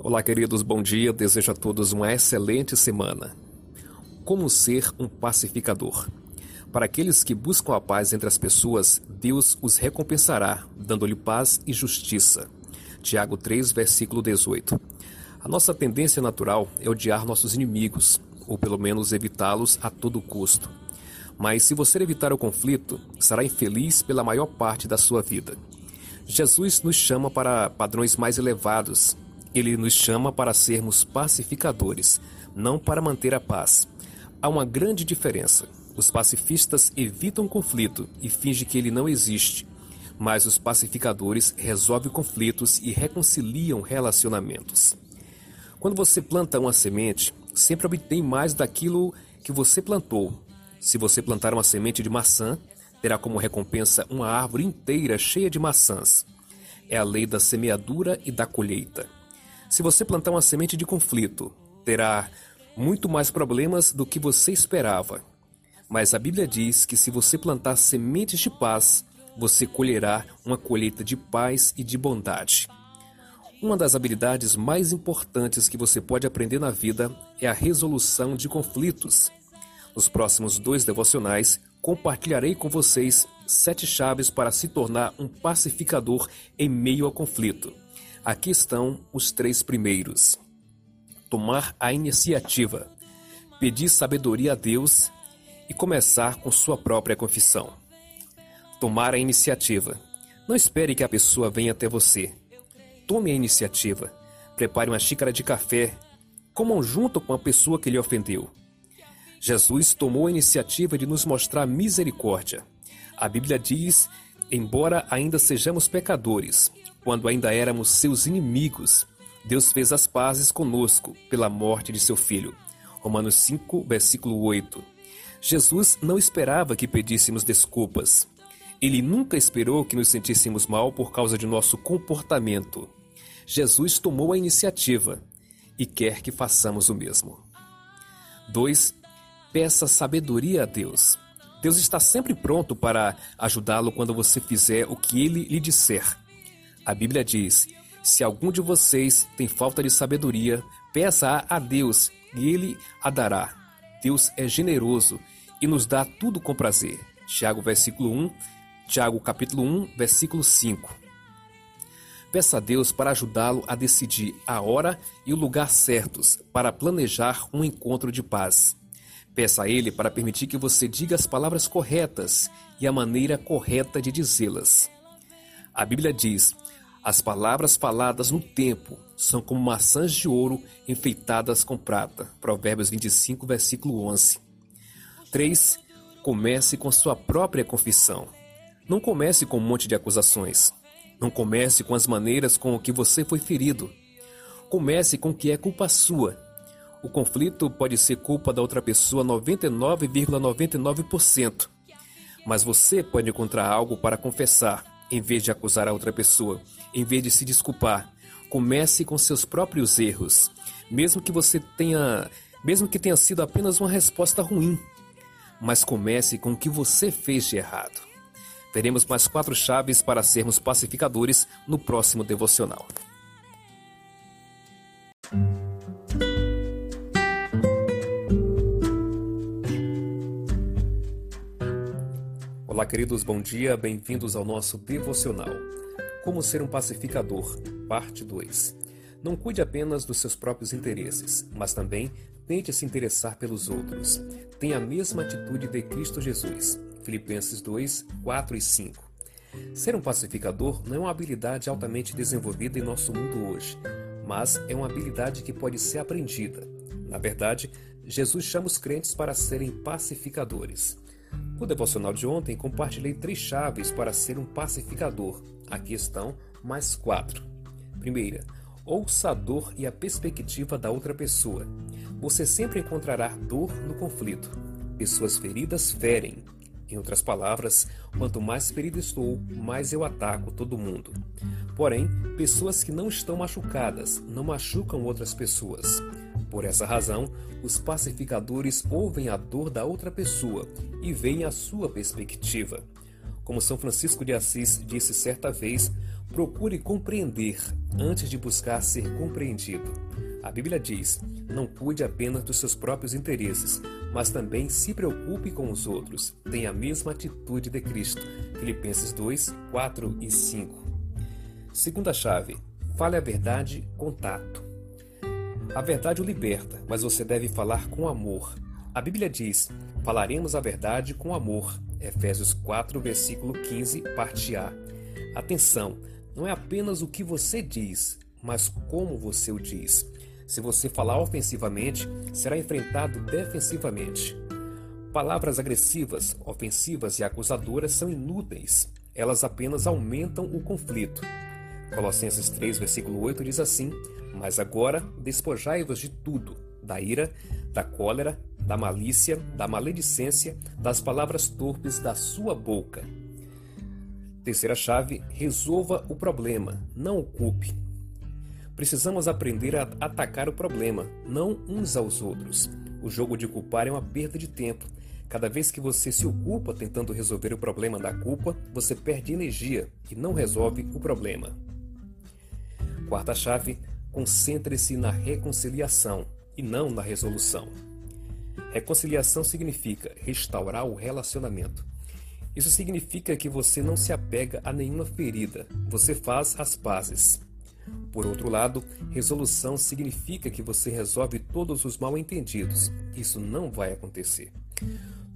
Olá, queridos, bom dia. Desejo a todos uma excelente semana. Como ser um pacificador? Para aqueles que buscam a paz entre as pessoas, Deus os recompensará, dando-lhe paz e justiça. Tiago 3, versículo 18. A nossa tendência natural é odiar nossos inimigos, ou pelo menos evitá-los a todo custo. Mas se você evitar o conflito, será infeliz pela maior parte da sua vida. Jesus nos chama para padrões mais elevados, ele nos chama para sermos pacificadores, não para manter a paz. Há uma grande diferença. Os pacifistas evitam conflito e fingem que ele não existe, mas os pacificadores resolvem conflitos e reconciliam relacionamentos. Quando você planta uma semente, sempre obtém mais daquilo que você plantou. Se você plantar uma semente de maçã, terá como recompensa uma árvore inteira cheia de maçãs. É a lei da semeadura e da colheita. Se você plantar uma semente de conflito, terá muito mais problemas do que você esperava. Mas a Bíblia diz que se você plantar sementes de paz, você colherá uma colheita de paz e de bondade. Uma das habilidades mais importantes que você pode aprender na vida é a resolução de conflitos. Nos próximos dois devocionais, compartilharei com vocês sete chaves para se tornar um pacificador em meio ao conflito. Aqui estão os três primeiros. Tomar a iniciativa, pedir sabedoria a Deus e começar com sua própria confissão. Tomar a iniciativa. Não espere que a pessoa venha até você. Tome a iniciativa. Prepare uma xícara de café. Comam junto com a pessoa que lhe ofendeu. Jesus tomou a iniciativa de nos mostrar misericórdia. A Bíblia diz: embora ainda sejamos pecadores, quando ainda éramos seus inimigos, Deus fez as pazes conosco pela morte de seu filho. Romanos 5, versículo 8. Jesus não esperava que pedíssemos desculpas. Ele nunca esperou que nos sentíssemos mal por causa de nosso comportamento. Jesus tomou a iniciativa e quer que façamos o mesmo. 2. Peça sabedoria a Deus. Deus está sempre pronto para ajudá-lo quando você fizer o que ele lhe disser. A Bíblia diz: Se algum de vocês tem falta de sabedoria, peça a Deus e ele a dará. Deus é generoso e nos dá tudo com prazer. Tiago versículo 1, Tiago capítulo 1, versículo 5. Peça a Deus para ajudá-lo a decidir a hora e o lugar certos para planejar um encontro de paz. Peça a Ele para permitir que você diga as palavras corretas e a maneira correta de dizê-las. A Bíblia diz: as palavras faladas no tempo são como maçãs de ouro enfeitadas com prata. Provérbios 25, versículo 11. 3. Comece com sua própria confissão. Não comece com um monte de acusações. Não comece com as maneiras com que você foi ferido. Comece com o que é culpa sua. O conflito pode ser culpa da outra pessoa 99,99%, ,99%, mas você pode encontrar algo para confessar em vez de acusar a outra pessoa, em vez de se desculpar. Comece com seus próprios erros, mesmo que você tenha, mesmo que tenha sido apenas uma resposta ruim. Mas comece com o que você fez de errado. Teremos mais quatro chaves para sermos pacificadores no próximo devocional. Queridos, bom dia, bem-vindos ao nosso devocional. Como ser um pacificador, parte 2. Não cuide apenas dos seus próprios interesses, mas também tente se interessar pelos outros. Tenha a mesma atitude de Cristo Jesus. Filipenses 2, 4 e 5. Ser um pacificador não é uma habilidade altamente desenvolvida em nosso mundo hoje, mas é uma habilidade que pode ser aprendida. Na verdade, Jesus chama os crentes para serem pacificadores. No devocional de ontem, compartilhei três chaves para ser um pacificador. Aqui estão mais quatro. Primeira, ouça a dor e a perspectiva da outra pessoa. Você sempre encontrará dor no conflito. Pessoas feridas ferem. Em outras palavras, quanto mais ferido estou, mais eu ataco todo mundo. Porém, pessoas que não estão machucadas não machucam outras pessoas. Por essa razão, os pacificadores ouvem a dor da outra pessoa e veem a sua perspectiva. Como São Francisco de Assis disse certa vez, Procure compreender antes de buscar ser compreendido. A Bíblia diz: não cuide apenas dos seus próprios interesses, mas também se preocupe com os outros. Tenha a mesma atitude de Cristo. Filipenses 2, 4 e 5. Segunda chave: fale a verdade com tato. A verdade o liberta, mas você deve falar com amor. A Bíblia diz: falaremos a verdade com amor. Efésios 4, versículo 15, parte A. Atenção, não é apenas o que você diz, mas como você o diz. Se você falar ofensivamente, será enfrentado defensivamente. Palavras agressivas, ofensivas e acusadoras são inúteis. Elas apenas aumentam o conflito. Colossenses 3, versículo 8 diz assim: Mas agora despojai-vos de tudo, da ira, da cólera, da malícia, da maledicência, das palavras torpes da sua boca. Terceira chave: resolva o problema, não o culpe. Precisamos aprender a atacar o problema, não uns aos outros. O jogo de culpar é uma perda de tempo. Cada vez que você se ocupa tentando resolver o problema da culpa, você perde energia e não resolve o problema. Quarta chave: concentre-se na reconciliação e não na resolução. Reconciliação significa restaurar o relacionamento. Isso significa que você não se apega a nenhuma ferida, você faz as pazes. Por outro lado, resolução significa que você resolve todos os mal-entendidos. Isso não vai acontecer.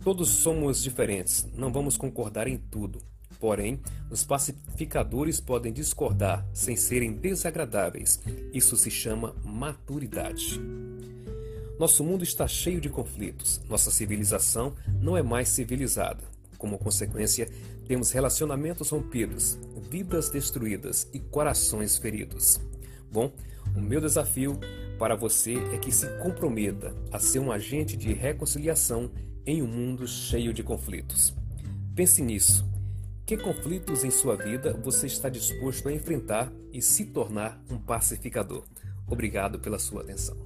Todos somos diferentes, não vamos concordar em tudo. Porém, os pacificadores podem discordar sem serem desagradáveis. Isso se chama maturidade. Nosso mundo está cheio de conflitos. Nossa civilização não é mais civilizada. Como consequência, temos relacionamentos rompidos, vidas destruídas e corações feridos. Bom, o meu desafio para você é que se comprometa a ser um agente de reconciliação em um mundo cheio de conflitos. Pense nisso. Que conflitos em sua vida você está disposto a enfrentar e se tornar um pacificador? Obrigado pela sua atenção.